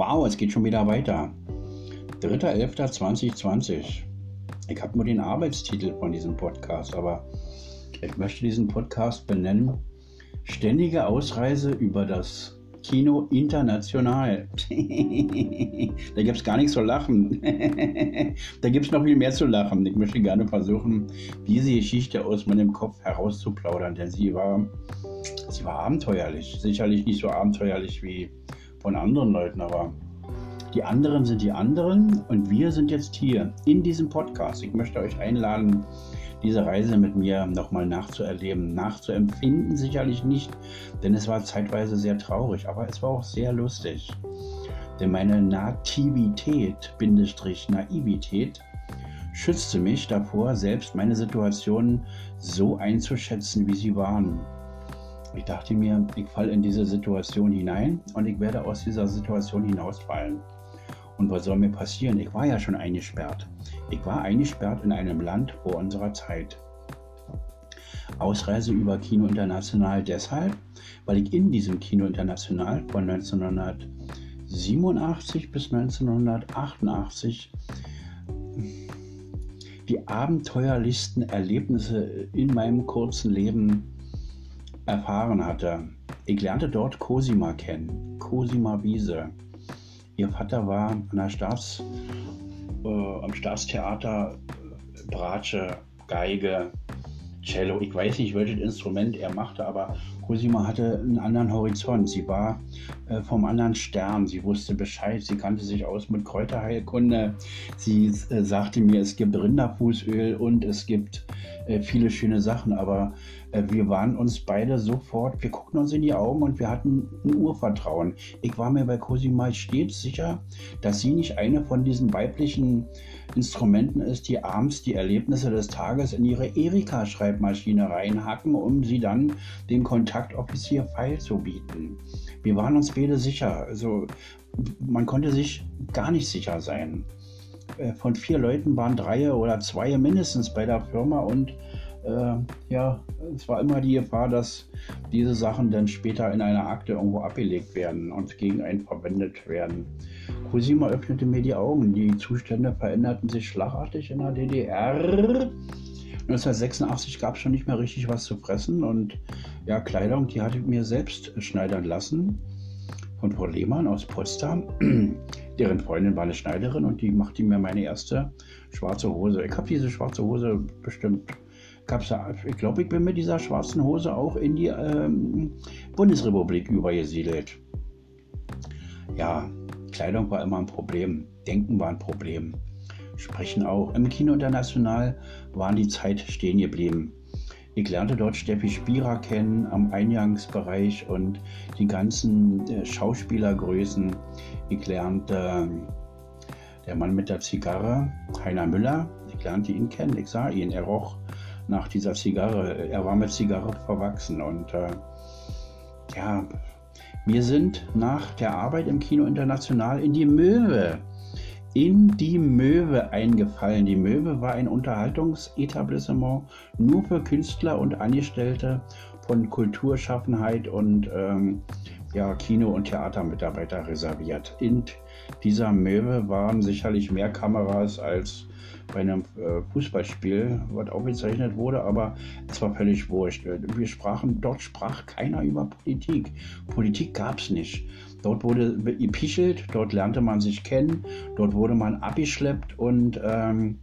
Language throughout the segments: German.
Wow, es geht schon wieder weiter. 3.11.2020. Ich habe nur den Arbeitstitel von diesem Podcast, aber ich möchte diesen Podcast benennen. Ständige Ausreise über das Kino international. da gibt es gar nichts zu lachen. da gibt es noch viel mehr zu lachen. Ich möchte gerne versuchen, diese Geschichte aus meinem Kopf herauszuplaudern, denn sie war, sie war abenteuerlich. Sicherlich nicht so abenteuerlich wie von anderen Leuten, aber die anderen sind die anderen und wir sind jetzt hier in diesem Podcast. Ich möchte euch einladen, diese Reise mit mir nochmal nachzuerleben, nachzuempfinden. Sicherlich nicht, denn es war zeitweise sehr traurig, aber es war auch sehr lustig. Denn meine Nativität, Bindestrich Naivität, schützte mich davor, selbst meine Situationen so einzuschätzen, wie sie waren. Ich dachte mir, ich falle in diese Situation hinein und ich werde aus dieser Situation hinausfallen. Und was soll mir passieren? Ich war ja schon eingesperrt. Ich war eingesperrt in einem Land vor unserer Zeit. Ausreise über Kino International deshalb, weil ich in diesem Kino International von 1987 bis 1988 die abenteuerlichsten Erlebnisse in meinem kurzen Leben erfahren hatte. Ich lernte dort Cosima kennen, Cosima Wiese. Ihr Vater war an der Staats, äh, am Staatstheater Bratsche, Geige, Cello. Ich weiß nicht, welches Instrument er machte, aber Cosima hatte einen anderen Horizont. Sie war äh, vom anderen Stern. Sie wusste Bescheid. Sie kannte sich aus mit Kräuterheilkunde. Sie äh, sagte mir, es gibt Rinderfußöl und es gibt äh, viele schöne Sachen. Aber äh, wir waren uns beide sofort, wir guckten uns in die Augen und wir hatten ein Urvertrauen. Ich war mir bei Cosima stets sicher, dass sie nicht eine von diesen weiblichen Instrumenten ist, die abends die Erlebnisse des Tages in ihre Erika-Schreibmaschine reinhacken, um sie dann dem Kontaktoffizier feilzubieten. Wir waren uns beide sicher. Also man konnte sich gar nicht sicher sein. Äh, von vier Leuten waren drei oder zwei mindestens bei der Firma und äh, ja, es war immer die Gefahr, dass diese Sachen dann später in einer Akte irgendwo abgelegt werden und gegen einen verwendet werden. Cosima öffnete mir die Augen. Die Zustände veränderten sich schlagartig in der DDR. 1986 gab es schon nicht mehr richtig was zu fressen und ja, Kleidung, die hatte ich mir selbst schneidern lassen von Frau Lehmann aus Potsdam. Deren Freundin war eine Schneiderin und die machte mir meine erste schwarze Hose. Ich habe diese schwarze Hose bestimmt ich glaube, ich bin mit dieser schwarzen Hose auch in die ähm, Bundesrepublik übergesiedelt. Ja, Kleidung war immer ein Problem, Denken war ein Problem, Sprechen auch. Im Kino International waren die Zeit stehen geblieben. Ich lernte dort Steffi Spira kennen am Eingangsbereich und die ganzen äh, Schauspielergrößen. Ich lernte äh, der Mann mit der Zigarre, Heiner Müller. Ich lernte ihn kennen, ich sah ihn, er roch nach dieser Zigarre. Er war mit Zigarre verwachsen und äh, ja, wir sind nach der Arbeit im Kino International in die Möwe, in die Möwe eingefallen. Die Möwe war ein Unterhaltungsetablissement nur für Künstler und Angestellte von Kulturschaffenheit und ähm, ja, Kino- und Theatermitarbeiter reserviert. In dieser Möwe waren sicherlich mehr Kameras als bei einem äh, Fußballspiel, was aufgezeichnet wurde, aber es war völlig wurscht. Wir sprachen, dort sprach keiner über Politik. Politik gab es nicht. Dort wurde gepichelt, dort lernte man sich kennen, dort wurde man abgeschleppt und ähm,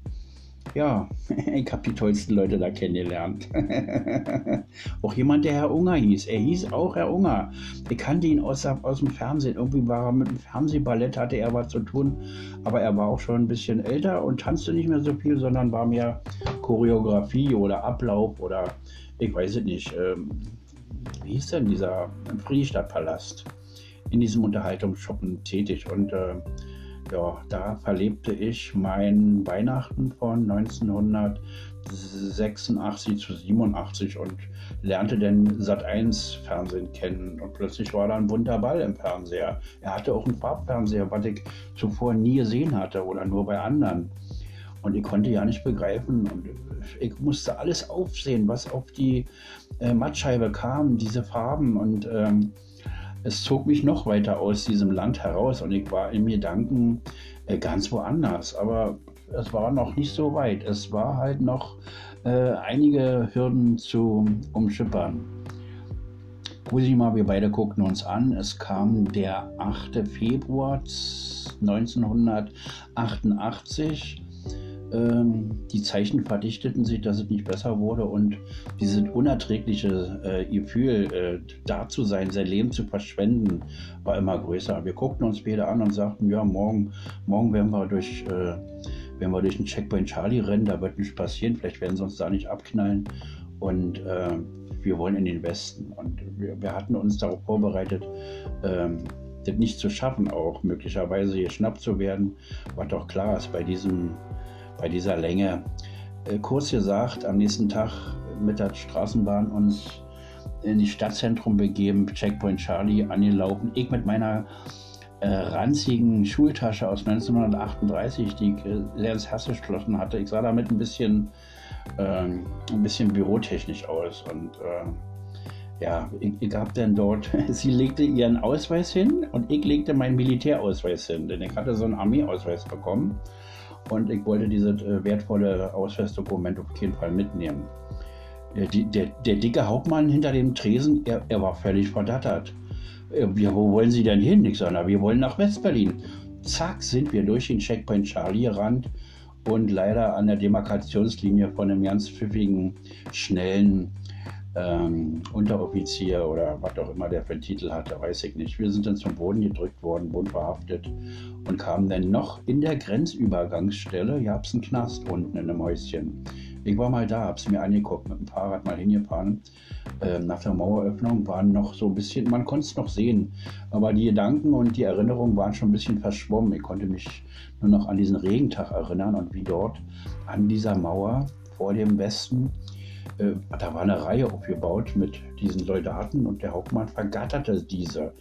ja, ich habe die tollsten Leute da kennengelernt. auch jemand, der Herr Unger hieß. Er hieß auch Herr Unger. Ich kannte ihn aus, aus dem Fernsehen. Irgendwie war er mit dem Fernsehballett, hatte er was zu tun. Aber er war auch schon ein bisschen älter und tanzte nicht mehr so viel, sondern war mehr Choreografie oder Ablauf oder ich weiß es nicht. Ähm, wie hieß denn dieser Friedrichstadtpalast? In diesem Unterhaltungsschuppen tätig und äh, ja, da verlebte ich mein Weihnachten von 1986 zu 87 und lernte den Sat1 Fernsehen kennen. Und plötzlich war da ein bunter Ball im Fernseher. Er hatte auch einen Farbfernseher, was ich zuvor nie gesehen hatte oder nur bei anderen. Und ich konnte ja nicht begreifen und ich musste alles aufsehen, was auf die äh, Mattscheibe kam, diese Farben und ähm, es zog mich noch weiter aus diesem Land heraus und ich war in mir Gedanken äh, ganz woanders. Aber es war noch nicht so weit. Es war halt noch äh, einige Hürden zu umschippern. Cosima, wir beide guckten uns an. Es kam der 8. Februar 1988. Ähm, die Zeichen verdichteten sich, dass es nicht besser wurde und dieses unerträgliche äh, Gefühl, äh, da zu sein, sein Leben zu verschwenden, war immer größer. Wir guckten uns beide an und sagten, ja, morgen, morgen werden wir durch, äh, werden wir durch den Checkpoint Charlie rennen, da wird nichts passieren, vielleicht werden sie uns da nicht abknallen und äh, wir wollen in den Westen. Und wir, wir hatten uns darauf vorbereitet, ähm, das nicht zu schaffen, auch möglicherweise geschnappt zu werden, was doch klar ist bei, diesem, bei dieser Länge. Äh, kurz gesagt, am nächsten Tag mit der Straßenbahn uns in die Stadtzentrum begeben, Checkpoint Charlie angelaufen. Ich mit meiner äh, ranzigen Schultasche aus 1938, die ich äh, sehr ins Herz geschlossen hatte. Ich sah damit ein bisschen ähm, ein bisschen bürotechnisch aus. Und äh, ja, ich, ich habe dann dort, sie legte ihren Ausweis hin und ich legte meinen Militärausweis hin, denn ich hatte so einen Armeeausweis bekommen und ich wollte dieses äh, wertvolle Ausweisdokument auf jeden Fall mitnehmen. Der, der, der, dicke Hauptmann hinter dem Tresen, er, er war völlig verdattert. Äh, wir, wo wollen Sie denn hin? Ich sage, wir wollen nach Westberlin. Zack, sind wir durch den Checkpoint Charlie gerannt und leider an der Demarkationslinie von einem ganz pfiffigen, schnellen ähm, Unteroffizier oder was auch immer der für einen Titel hatte, weiß ich nicht. Wir sind dann zum Boden gedrückt worden, Boden verhaftet und kamen dann noch in der Grenzübergangsstelle, hier hab's einen Knast unten in einem Häuschen. Ich war mal da, hab's mir angeguckt, mit dem Fahrrad mal hingefahren. Ähm, nach der Maueröffnung waren noch so ein bisschen, man konnte es noch sehen, aber die Gedanken und die Erinnerungen waren schon ein bisschen verschwommen. Ich konnte mich nur noch an diesen Regentag erinnern und wie dort an dieser Mauer vor dem Westen äh, da war eine Reihe aufgebaut mit diesen Soldaten und der Hauptmann vergatterte diese.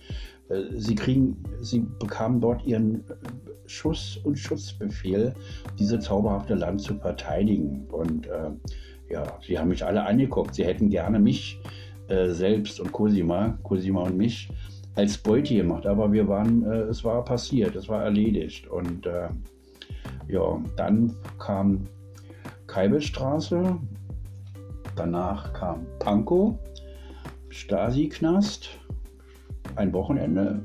Äh, sie, kriegen, sie bekamen dort ihren Schuss- und Schutzbefehl, dieses zauberhafte Land zu verteidigen. Und äh, ja, sie haben mich alle angeguckt. Sie hätten gerne mich äh, selbst und Cosima, Cosima und mich als Beute gemacht, aber wir waren, äh, es war passiert, es war erledigt. Und äh, ja, dann kam Keibelstraße, danach kam Pankow, Stasi-Knast, ein Wochenende.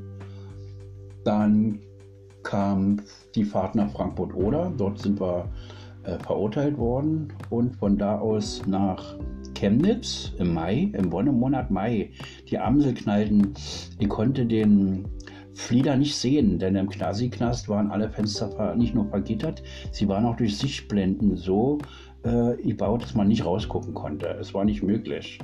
Dann kam die Fahrt nach Frankfurt-Oder. Dort sind wir äh, verurteilt worden und von da aus nach Chemnitz im Mai, im Wonnemonat Mai. Die Amsel knallten. Ich konnte den Flieder nicht sehen, denn im Knasi-Knast waren alle Fenster nicht nur vergittert, sie waren auch durch Sichtblenden so äh, gebaut, dass man nicht rausgucken konnte. Es war nicht möglich.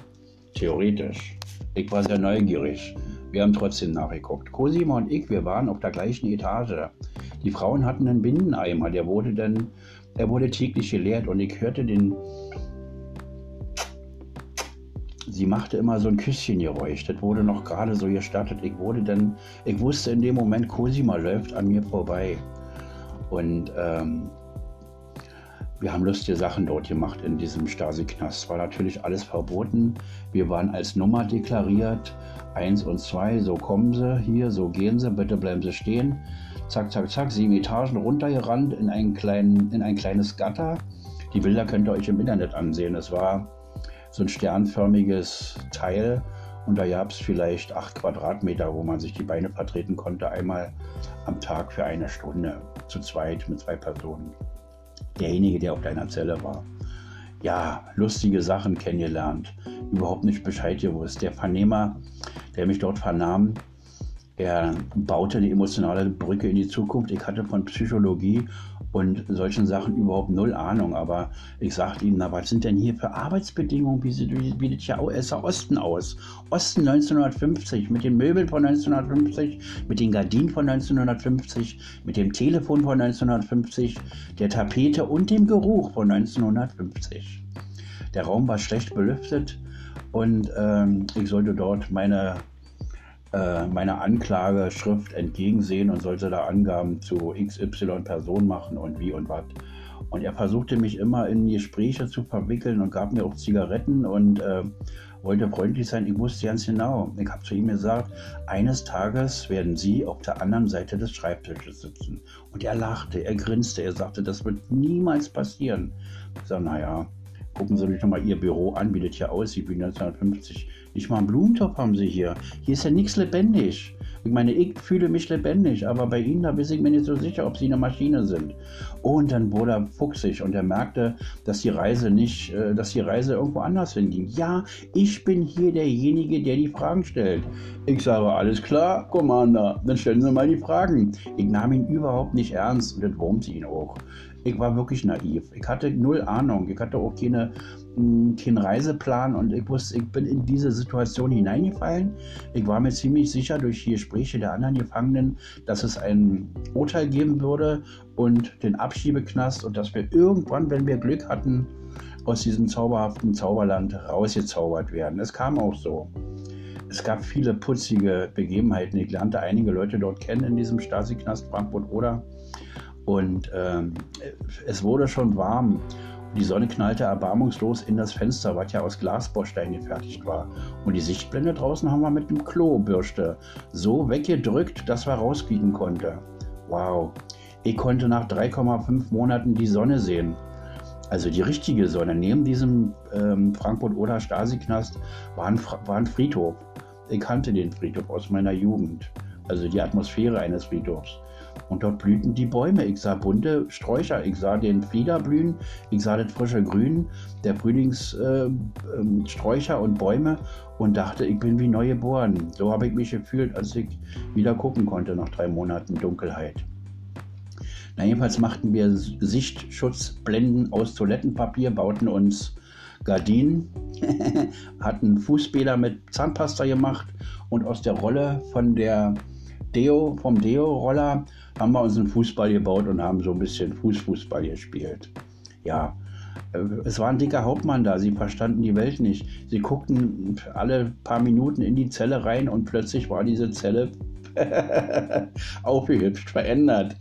Theoretisch. Ich war sehr neugierig. Wir haben trotzdem nachgeguckt. Cosima und ich, wir waren auf der gleichen Etage. Die Frauen hatten einen Bindeneimer, der wurde dann, der wurde täglich geleert und ich hörte den. Sie machte immer so ein Küsschengeräusch. Das wurde noch gerade so gestartet. Ich wurde dann, ich wusste in dem Moment, Cosima läuft an mir vorbei. Und ähm, wir haben lustige Sachen dort gemacht in diesem Stasi-Knast. War natürlich alles verboten. Wir waren als Nummer deklariert. Eins und zwei, so kommen sie hier, so gehen sie, bitte bleiben sie stehen. Zack, zack, zack, sieben Etagen runtergerannt in, einen kleinen, in ein kleines Gatter. Die Bilder könnt ihr euch im Internet ansehen. Es war so ein sternförmiges Teil und da gab es vielleicht acht Quadratmeter, wo man sich die Beine vertreten konnte, einmal am Tag für eine Stunde, zu zweit mit zwei Personen derjenige, der auf deiner Zelle war. Ja, lustige Sachen kennengelernt, überhaupt nicht Bescheid gewusst. Der Vernehmer, der mich dort vernahm, er baute eine emotionale Brücke in die Zukunft. Ich hatte von Psychologie und solchen Sachen überhaupt null Ahnung. Aber ich sagte ihm, na, was sind denn hier für Arbeitsbedingungen? Wie sieht, sieht ja der Osten aus? Osten 1950, mit den Möbeln von 1950, mit den Gardinen von 1950, mit dem Telefon von 1950, der Tapete und dem Geruch von 1950. Der Raum war schlecht belüftet und ähm, ich sollte dort meine meiner Anklageschrift entgegensehen und sollte da Angaben zu XY Person machen und wie und was. Und er versuchte mich immer in Gespräche zu verwickeln und gab mir auch Zigaretten und äh, wollte freundlich sein. Ich wusste ganz genau. Ich habe zu ihm gesagt, eines Tages werden Sie auf der anderen Seite des Schreibtisches sitzen. Und er lachte, er grinste, er sagte, das wird niemals passieren. Ich sage, naja, gucken Sie sich doch mal Ihr Büro an, wie das hier aussieht, wie 1950. Nicht mal einen Blumentopf haben Sie hier. Hier ist ja nichts lebendig. Ich meine, ich fühle mich lebendig, aber bei Ihnen, da bin ich mir nicht so sicher, ob Sie eine Maschine sind. Und dann wurde er fuchsig und er merkte, dass die Reise nicht, äh, dass die Reise irgendwo anders hinging. Ja, ich bin hier derjenige, der die Fragen stellt. Ich sage, alles klar, Commander, dann stellen Sie mal die Fragen. Ich nahm ihn überhaupt nicht ernst und das wurmte ihn auch. Ich war wirklich naiv. Ich hatte null Ahnung. Ich hatte auch keine, hm, keinen Reiseplan und ich wusste, ich bin in diese Situation hineingefallen. Ich war mir ziemlich sicher durch die Gespräche der anderen Gefangenen, dass es ein Urteil geben würde und den Abschiebeknast und dass wir irgendwann, wenn wir Glück hatten, aus diesem zauberhaften Zauberland rausgezaubert werden. Es kam auch so. Es gab viele putzige Begebenheiten. Ich lernte einige Leute dort kennen in diesem Stasi-Knast Frankfurt oder und ähm, es wurde schon warm. Die Sonne knallte erbarmungslos in das Fenster, was ja aus Glasbaustein gefertigt war. Und die Sichtblende draußen haben wir mit dem Klobürste so weggedrückt, dass wir rausfliegen konnte. Wow. Ich konnte nach 3,5 Monaten die Sonne sehen. Also die richtige Sonne. Neben diesem ähm, Frankfurt-Oder Stasi-Knast war, war ein Friedhof. Ich kannte den Friedhof aus meiner Jugend. Also die Atmosphäre eines Friedhofs. Und dort blühten die Bäume. Ich sah bunte Sträucher, ich sah den Flieder blühen, ich sah das frische Grün der Frühlingssträucher äh, ähm, und Bäume und dachte, ich bin wie neu geboren. So habe ich mich gefühlt, als ich wieder gucken konnte nach drei Monaten Dunkelheit. Na, jedenfalls machten wir Sichtschutzblenden aus Toilettenpapier, bauten uns Gardinen, hatten Fußbäder mit Zahnpasta gemacht und aus der Rolle von der Deo, vom Deo-Roller haben wir uns einen Fußball gebaut und haben so ein bisschen Fußfußball gespielt. Ja, äh, es war ein dicker Hauptmann da, sie verstanden die Welt nicht. Sie guckten alle paar Minuten in die Zelle rein und plötzlich war diese Zelle aufgehübscht, verändert.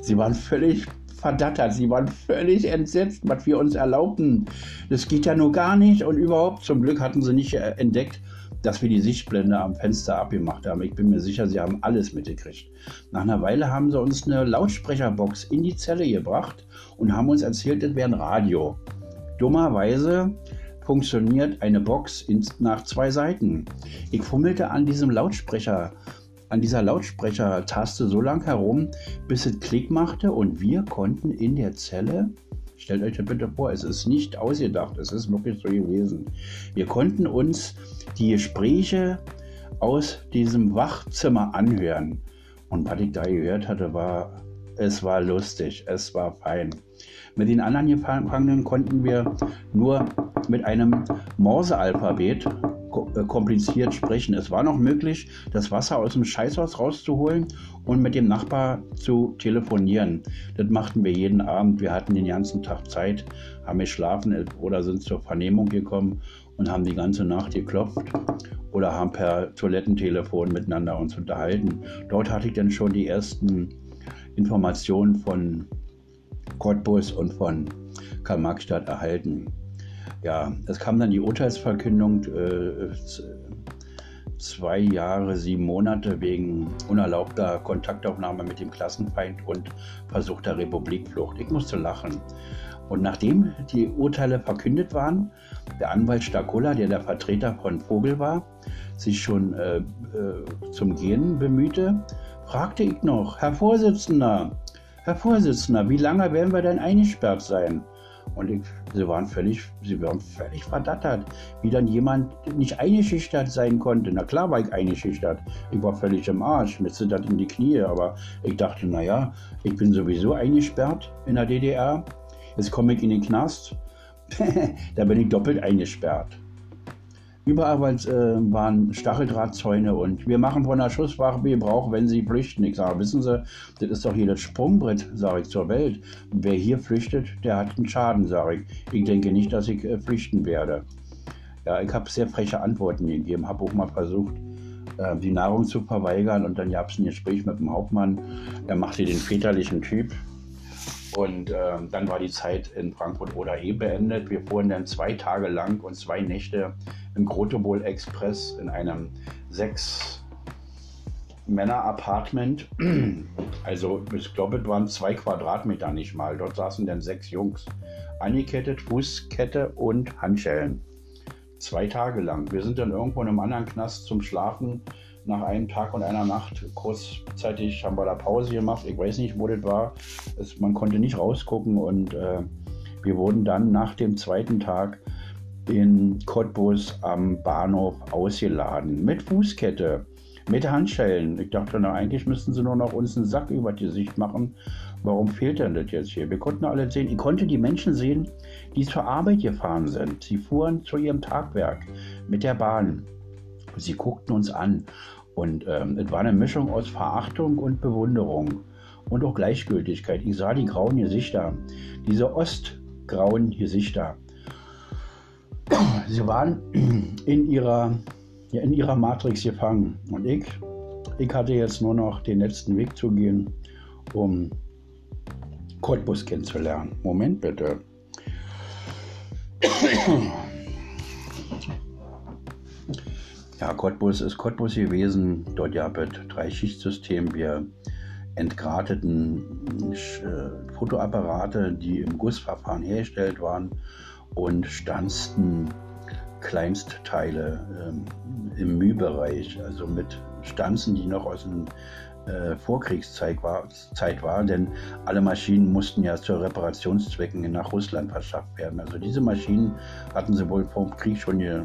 Sie waren völlig verdattert, sie waren völlig entsetzt, was wir uns erlaubten. Das geht ja nur gar nicht und überhaupt, zum Glück hatten sie nicht äh, entdeckt, dass wir die Sichtblende am Fenster abgemacht haben. Ich bin mir sicher, sie haben alles mitgekriegt. Nach einer Weile haben sie uns eine Lautsprecherbox in die Zelle gebracht und haben uns erzählt, das wäre ein Radio. Dummerweise funktioniert eine Box nach zwei Seiten. Ich fummelte an diesem Lautsprecher, an dieser Lautsprechertaste so lange herum, bis es Klick machte und wir konnten in der Zelle Stellt euch das bitte vor, es ist nicht ausgedacht, es ist wirklich so gewesen. Wir konnten uns die Gespräche aus diesem Wachzimmer anhören. Und was ich da gehört hatte, war, es war lustig, es war fein. Mit den anderen Gefangenen konnten wir nur mit einem Morsealphabet kompliziert sprechen. Es war noch möglich, das Wasser aus dem Scheißhaus rauszuholen und mit dem Nachbar zu telefonieren. Das machten wir jeden Abend. Wir hatten den ganzen Tag Zeit, haben geschlafen oder sind zur Vernehmung gekommen und haben die ganze Nacht geklopft oder haben per Toilettentelefon miteinander uns unterhalten. Dort hatte ich dann schon die ersten Informationen von Cottbus und von Karl-Marx-Stadt erhalten. Ja, es kam dann die Urteilsverkündung, äh, zwei Jahre, sieben Monate wegen unerlaubter Kontaktaufnahme mit dem Klassenfeind und versuchter Republikflucht. Ich musste lachen. Und nachdem die Urteile verkündet waren, der Anwalt Stakola, der der Vertreter von Vogel war, sich schon äh, äh, zum Gehen bemühte, fragte ich noch, Herr Vorsitzender, Herr Vorsitzender, wie lange werden wir denn eingesperrt sein? Und sie, waren völlig, sie waren völlig verdattert, wie dann jemand nicht eingeschüchtert sein konnte. Na klar war ich eingeschüchtert. Ich war völlig im Arsch, mir zittert in die Knie. Aber ich dachte, naja, ich bin sowieso eingesperrt in der DDR. Jetzt komme ich in den Knast. da bin ich doppelt eingesperrt. Überall äh, waren Stacheldrahtzäune und wir machen von der Schusswaffe Gebrauch, wenn sie flüchten. Ich sage, wissen Sie, das ist doch hier das Sprungbrett, sage ich, zur Welt. wer hier flüchtet, der hat einen Schaden, sage ich. Ich denke nicht, dass ich äh, flüchten werde. Ja, ich habe sehr freche Antworten gegeben, habe auch mal versucht, äh, die Nahrung zu verweigern und dann gab es ein Gespräch mit dem Hauptmann. Er machte den väterlichen Typ Und ähm, dann war die Zeit in Frankfurt oder eh beendet. Wir fuhren dann zwei Tage lang und zwei Nächte im Grotebol Express in einem sechs Männer-Apartment. Also ich glaube, es waren zwei Quadratmeter nicht mal. Dort saßen dann sechs Jungs. Angekettet, Fußkette und Handschellen. Zwei Tage lang. Wir sind dann irgendwo in einem anderen Knast zum Schlafen nach einem Tag und einer Nacht kurzzeitig haben wir da Pause gemacht. Ich weiß nicht, wo das war. Es, man konnte nicht rausgucken und äh, wir wurden dann nach dem zweiten Tag in Cottbus am Bahnhof ausgeladen mit Fußkette, mit Handschellen. Ich dachte, na, eigentlich müssten sie nur noch uns einen Sack über die Sicht machen. Warum fehlt denn das jetzt hier? Wir konnten alle sehen, ich konnte die Menschen sehen, die zur Arbeit gefahren sind. Sie fuhren zu ihrem Tagwerk mit der Bahn. Sie guckten uns an und ähm, es war eine Mischung aus Verachtung und Bewunderung und auch Gleichgültigkeit. Ich sah die grauen Gesichter, diese ostgrauen Gesichter. Sie waren in ihrer, ja, in ihrer Matrix gefangen. Und ich, ich hatte jetzt nur noch den letzten Weg zu gehen, um Cottbus kennenzulernen. Moment bitte. Ja, Cottbus ist Cottbus gewesen. Dort gab es drei Schichtsystem. Wir entgrateten äh, Fotoapparate, die im Gussverfahren hergestellt waren und stanzten Kleinstteile äh, im Mühbereich, also mit Stanzen, die noch aus dem äh, Vorkriegszeit war, Zeit war, denn alle Maschinen mussten ja zu Reparationszwecken nach Russland verschafft werden. Also diese Maschinen hatten sie wohl vor dem Krieg schon äh,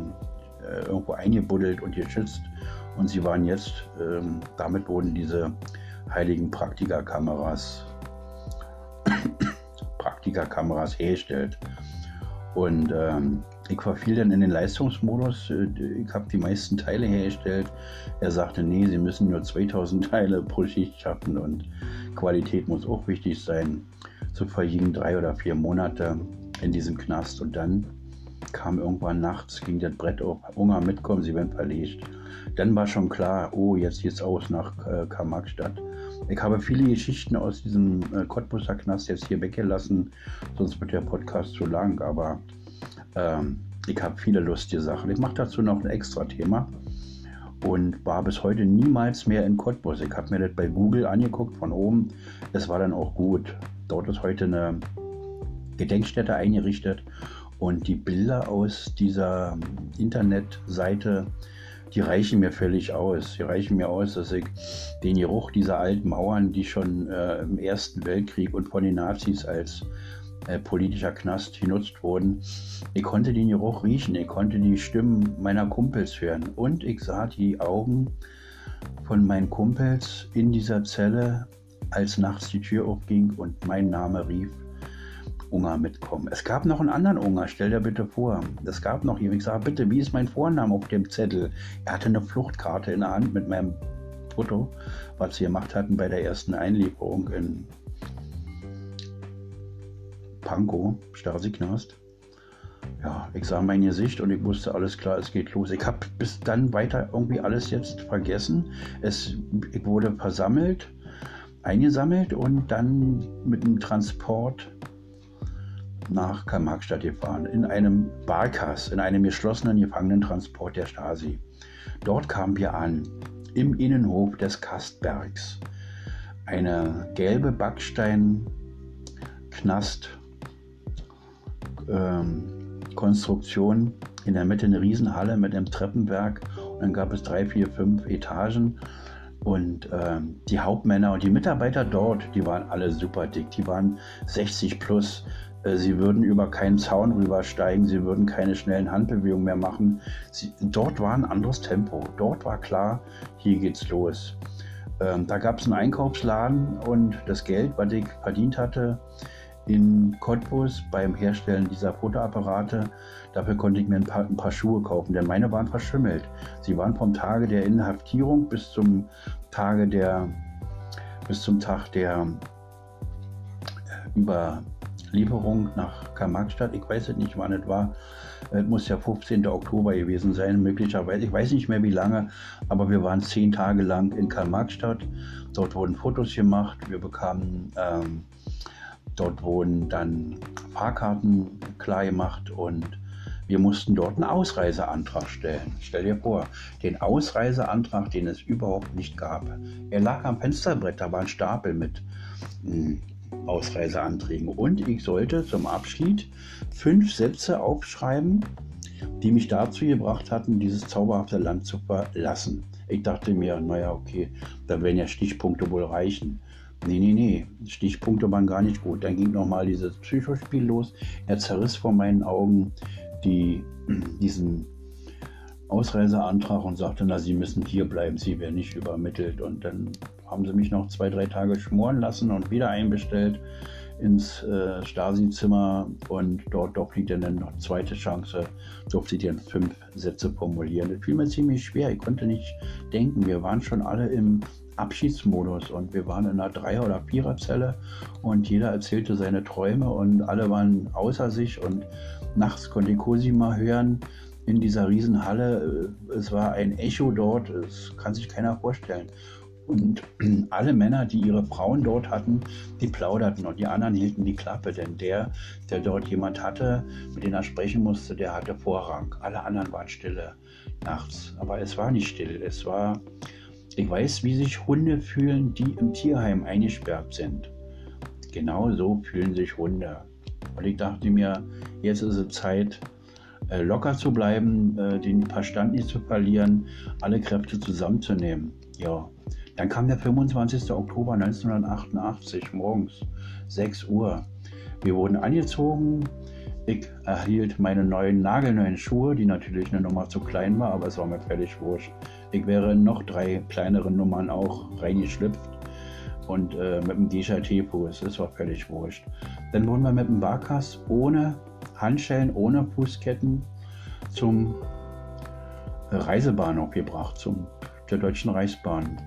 irgendwo eingebuddelt und geschützt. Und sie waren jetzt, ähm, damit wurden diese heiligen Praktika-Kameras Praktika-Kameras hergestellt. Und ähm, ich verfiel dann in den Leistungsmodus. Äh, ich habe die meisten Teile hergestellt. Er sagte, nee, Sie müssen nur 2000 Teile pro Schicht schaffen und Qualität muss auch wichtig sein. So vergingen drei oder vier Monate in diesem Knast und dann kam irgendwann nachts, ging das Brett auf, Hunger mitkommen, sie werden verlegt. Dann war schon klar, oh, jetzt geht's aus nach äh, Karl-Marx-Stadt. Ich habe viele Geschichten aus diesem äh, Cottbuser Knast jetzt hier weggelassen, sonst wird der Podcast zu lang, aber ähm, ich habe viele lustige Sachen. Ich mache dazu noch ein extra Thema und war bis heute niemals mehr in Cottbus. Ich habe mir das bei Google angeguckt von oben. Es war dann auch gut. Dort ist heute eine Gedenkstätte eingerichtet und die Bilder aus dieser Internetseite, die reichen mir völlig aus. Die reichen mir aus, dass ich den Geruch dieser alten Mauern, die schon äh, im Ersten Weltkrieg und von den Nazis als äh, politischer Knast genutzt wurden, ich konnte den Geruch riechen, ich konnte die Stimmen meiner Kumpels hören und ich sah die Augen von meinen Kumpels in dieser Zelle, als nachts die Tür aufging und mein Name rief Unger mitkommen. Es gab noch einen anderen Unger, stell dir bitte vor. Es gab noch jemanden, ich sage, bitte, wie ist mein Vorname auf dem Zettel? Er hatte eine Fluchtkarte in der Hand mit meinem Foto, was sie gemacht hatten bei der ersten Einlieferung in Pankow, Stasi-Knast. Ja, ich sah mein Gesicht und ich wusste, alles klar, es geht los. Ich habe bis dann weiter irgendwie alles jetzt vergessen. Es, ich wurde versammelt, eingesammelt und dann mit dem Transport nach Karl-Marx-Stadt gefahren, in einem Barkas, in einem geschlossenen Gefangenentransport der Stasi. Dort kamen wir an, im Innenhof des Kastbergs. Eine gelbe Backsteinknast ähm, in der Mitte eine Riesenhalle mit einem Treppenwerk und dann gab es drei, vier, fünf Etagen und ähm, die Hauptmänner und die Mitarbeiter dort, die waren alle super dick, die waren 60 plus, äh, sie würden über keinen Zaun rübersteigen, sie würden keine schnellen Handbewegungen mehr machen. Sie, dort war ein anderes Tempo. Dort war klar, hier geht's los. Ähm, da gab es einen Einkaufsladen und das Geld, was ich verdient hatte in Cottbus beim Herstellen dieser Fotoapparate, dafür konnte ich mir ein paar, ein paar Schuhe kaufen, denn meine waren verschimmelt. Sie waren vom Tage der Inhaftierung bis zum Tage der bis zum Tag der äh, über Lieferung nach Karl-Marx-Stadt. Ich weiß es nicht, wann es war. Es muss ja 15. Oktober gewesen sein, möglicherweise. Ich weiß nicht mehr wie lange, aber wir waren zehn Tage lang in Karl-Marx-Stadt. Dort wurden Fotos gemacht. Wir bekamen ähm, dort wurden dann Fahrkarten klar gemacht und wir mussten dort einen Ausreiseantrag stellen. Stell dir vor, den Ausreiseantrag, den es überhaupt nicht gab. Er lag am Fensterbrett, da war ein Stapel mit hm, Ausreiseanträgen. Und ich sollte zum Abschied fünf Sätze aufschreiben, die mich dazu gebracht hatten, dieses zauberhafte Land zu verlassen. Ich dachte mir, naja, okay, da werden ja Stichpunkte wohl reichen. Nee, nee, nee, Stichpunkte waren gar nicht gut. Dann ging nochmal dieses Psychospiel los. Er zerriss vor meinen Augen die, diesen Ausreiseantrag und sagte, na, Sie müssen hier bleiben, Sie werden nicht übermittelt. Und dann haben sie mich noch zwei, drei Tage schmoren lassen und wieder einbestellt ins äh, Stasi-Zimmer und dort doch liegt dann noch zweite Chance, durfte ich dann fünf Sätze formulieren. Das fiel mir ziemlich schwer, ich konnte nicht denken. Wir waren schon alle im Abschiedsmodus und wir waren in einer Dreier- oder Viererzelle und jeder erzählte seine Träume und alle waren außer sich und nachts konnte ich Cosima hören in dieser Riesenhalle. Es war ein Echo dort, das kann sich keiner vorstellen. Und alle Männer, die ihre Frauen dort hatten, die plauderten und die anderen hielten die Klappe, denn der, der dort jemand hatte, mit dem er sprechen musste, der hatte Vorrang. Alle anderen waren stille nachts. Aber es war nicht still. Es war, ich weiß, wie sich Hunde fühlen, die im Tierheim eingesperrt sind. Genau so fühlen sich Hunde. Und ich dachte mir, jetzt ist es Zeit, äh, locker zu bleiben, äh, den Verstand nicht zu verlieren, alle Kräfte zusammenzunehmen. Ja, dann kam der 25. Oktober 1988 morgens, 6 Uhr. Wir wurden angezogen. Ich erhielt meine neuen nagelneuen Schuhe, die natürlich eine Nummer zu klein war, aber es war mir völlig wurscht. Ich wäre in noch drei kleinere Nummern auch reingeschlüpft und äh, mit dem Deja-T-Fuß, das war völlig wurscht. Dann wurden wir mit dem Barkas ohne Handschellen, ohne Fußketten zum Reisebahnhof gebracht, zum der Deutschen Reichsbahn.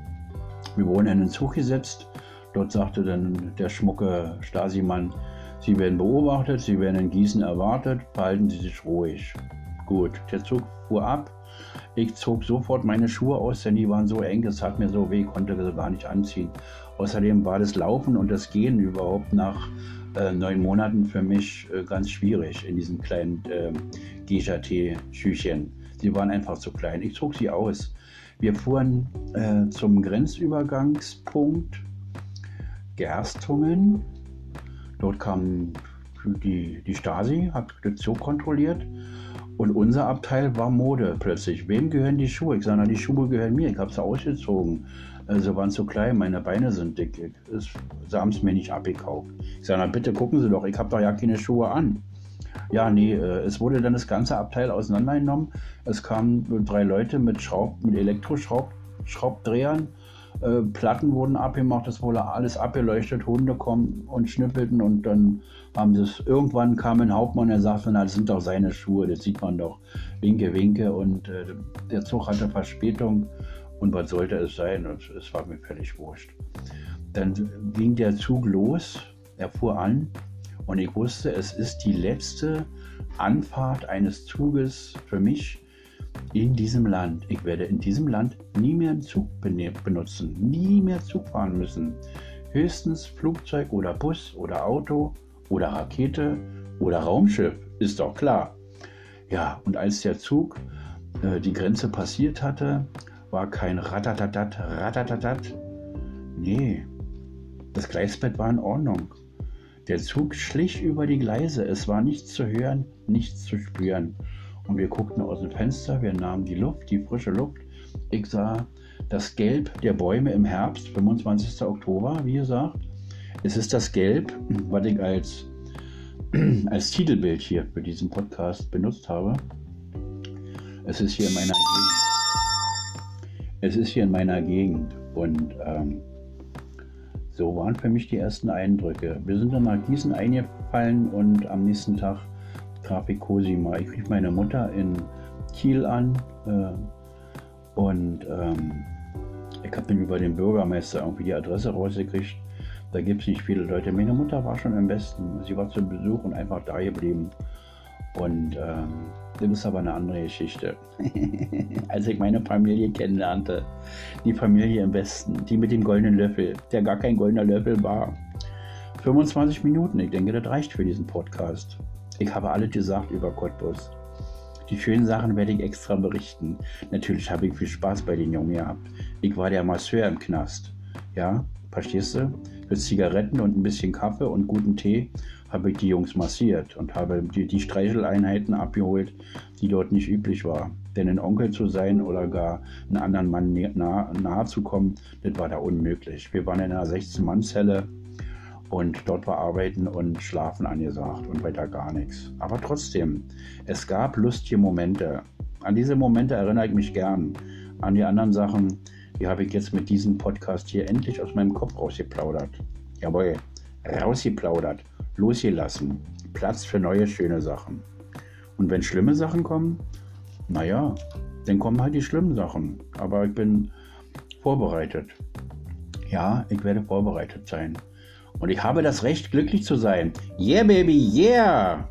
Wir wurden in den Zug gesetzt. Dort sagte dann der schmucke Stasi-Mann, Sie werden beobachtet, Sie werden in Gießen erwartet, behalten Sie sich ruhig. Gut, der Zug fuhr ab. Ich zog sofort meine Schuhe aus, denn die waren so eng, es hat mir so weh, konnte sie gar nicht anziehen. Außerdem war das Laufen und das Gehen überhaupt nach äh, neun Monaten für mich äh, ganz schwierig in diesen kleinen äh, Geisha-Tee-Schüchen. Sie waren einfach zu klein. Ich zog sie aus. Wir fuhren äh, zum Grenzübergangspunkt Gerstungen. Dort kam die, die Stasi, hat den Zug kontrolliert. Und unser Abteil war Mode plötzlich. Wem gehören die Schuhe? Ich sage, na, die Schuhe gehören mir. Ich habe sie ausgezogen. Äh, sie waren zu klein, meine Beine sind dick. Sie haben es mir nicht abgekauft. Ich sage, na bitte gucken Sie doch, ich habe doch ja keine Schuhe an. Ja, nee, äh, es wurde dann das ganze Abteil auseinandergenommen. Es kamen drei Leute mit Schraub, mit Elektroschraubdrehern. Äh, Platten wurden abgemacht, es wurde alles abgeleuchtet, Hunde kommen und schnippelten und dann haben sie es, irgendwann kam ein Hauptmann, der sagte, na, das sind doch seine Schuhe, das sieht man doch, winke, winke und äh, der Zug hatte Verspätung und was sollte es sein und es war mir völlig wurscht. Dann ging der Zug los, er fuhr an und ich wusste, es ist die letzte Anfahrt eines Zuges für mich in diesem Land. Ich werde in diesem Land nie mehr einen Zug benutzen, nie mehr Zug fahren müssen. Höchstens Flugzeug oder Bus oder Auto oder Rakete oder Raumschiff, ist doch klar. Ja, und als der Zug äh, die Grenze passiert hatte, war kein Ratatatat, Ratatatat. Nee, das Gleisbett war in Ordnung. Der Zug schlich über die Gleise. Es war nichts zu hören, nichts zu spüren. Und wir guckten aus dem Fenster, wir nahmen die Luft, die frische Luft. Ich sah das Gelb der Bäume im Herbst, 25. Oktober, wie gesagt. Es ist das Gelb, was ich als, als Titelbild hier für diesen Podcast benutzt habe. Es ist hier in meiner Gegend. Es ist hier in meiner Gegend und ähm, so waren für mich die ersten Eindrücke. Wir sind dann nach Gießen eingefallen und am nächsten Tag traf ich Cosima. Ich rief meine Mutter in Kiel an äh, und ähm, ich habe dann über den Bürgermeister irgendwie die Adresse rausgekriegt. Da gibt es nicht viele Leute. Meine Mutter war schon im Westen. Sie war zum Besuch und einfach da geblieben. Und ähm, das ist aber eine andere Geschichte. Als ich meine Familie kennenlernte, die Familie im Westen, die mit dem goldenen Löffel, der gar kein goldener Löffel war. 25 Minuten, ich denke, das reicht für diesen Podcast. Ich habe alles gesagt über Cottbus. Die schönen Sachen werde ich extra berichten. Natürlich habe ich viel Spaß bei den Jungen gehabt. Ich war der Masseur im Knast. Ja, verstehst du? Für Zigaretten und ein bisschen Kaffee und guten Tee habe ich die Jungs massiert und habe die, die Streicheleinheiten abgeholt, die dort nicht üblich war. Denn ein Onkel zu sein oder gar einen anderen Mann nahe, nahe zu kommen, das war da unmöglich. Wir waren in einer 16-Mann-Zelle und dort war Arbeiten und Schlafen angesagt und weiter gar nichts. Aber trotzdem, es gab lustige Momente. An diese Momente erinnere ich mich gern. An die anderen Sachen, die habe ich jetzt mit diesem Podcast hier endlich aus meinem Kopf rausgeplaudert. Jawohl, rausgeplaudert, losgelassen. Platz für neue schöne Sachen. Und wenn schlimme Sachen kommen, naja, dann kommen halt die schlimmen Sachen. Aber ich bin vorbereitet. Ja, ich werde vorbereitet sein. Und ich habe das Recht, glücklich zu sein. Yeah, baby, yeah!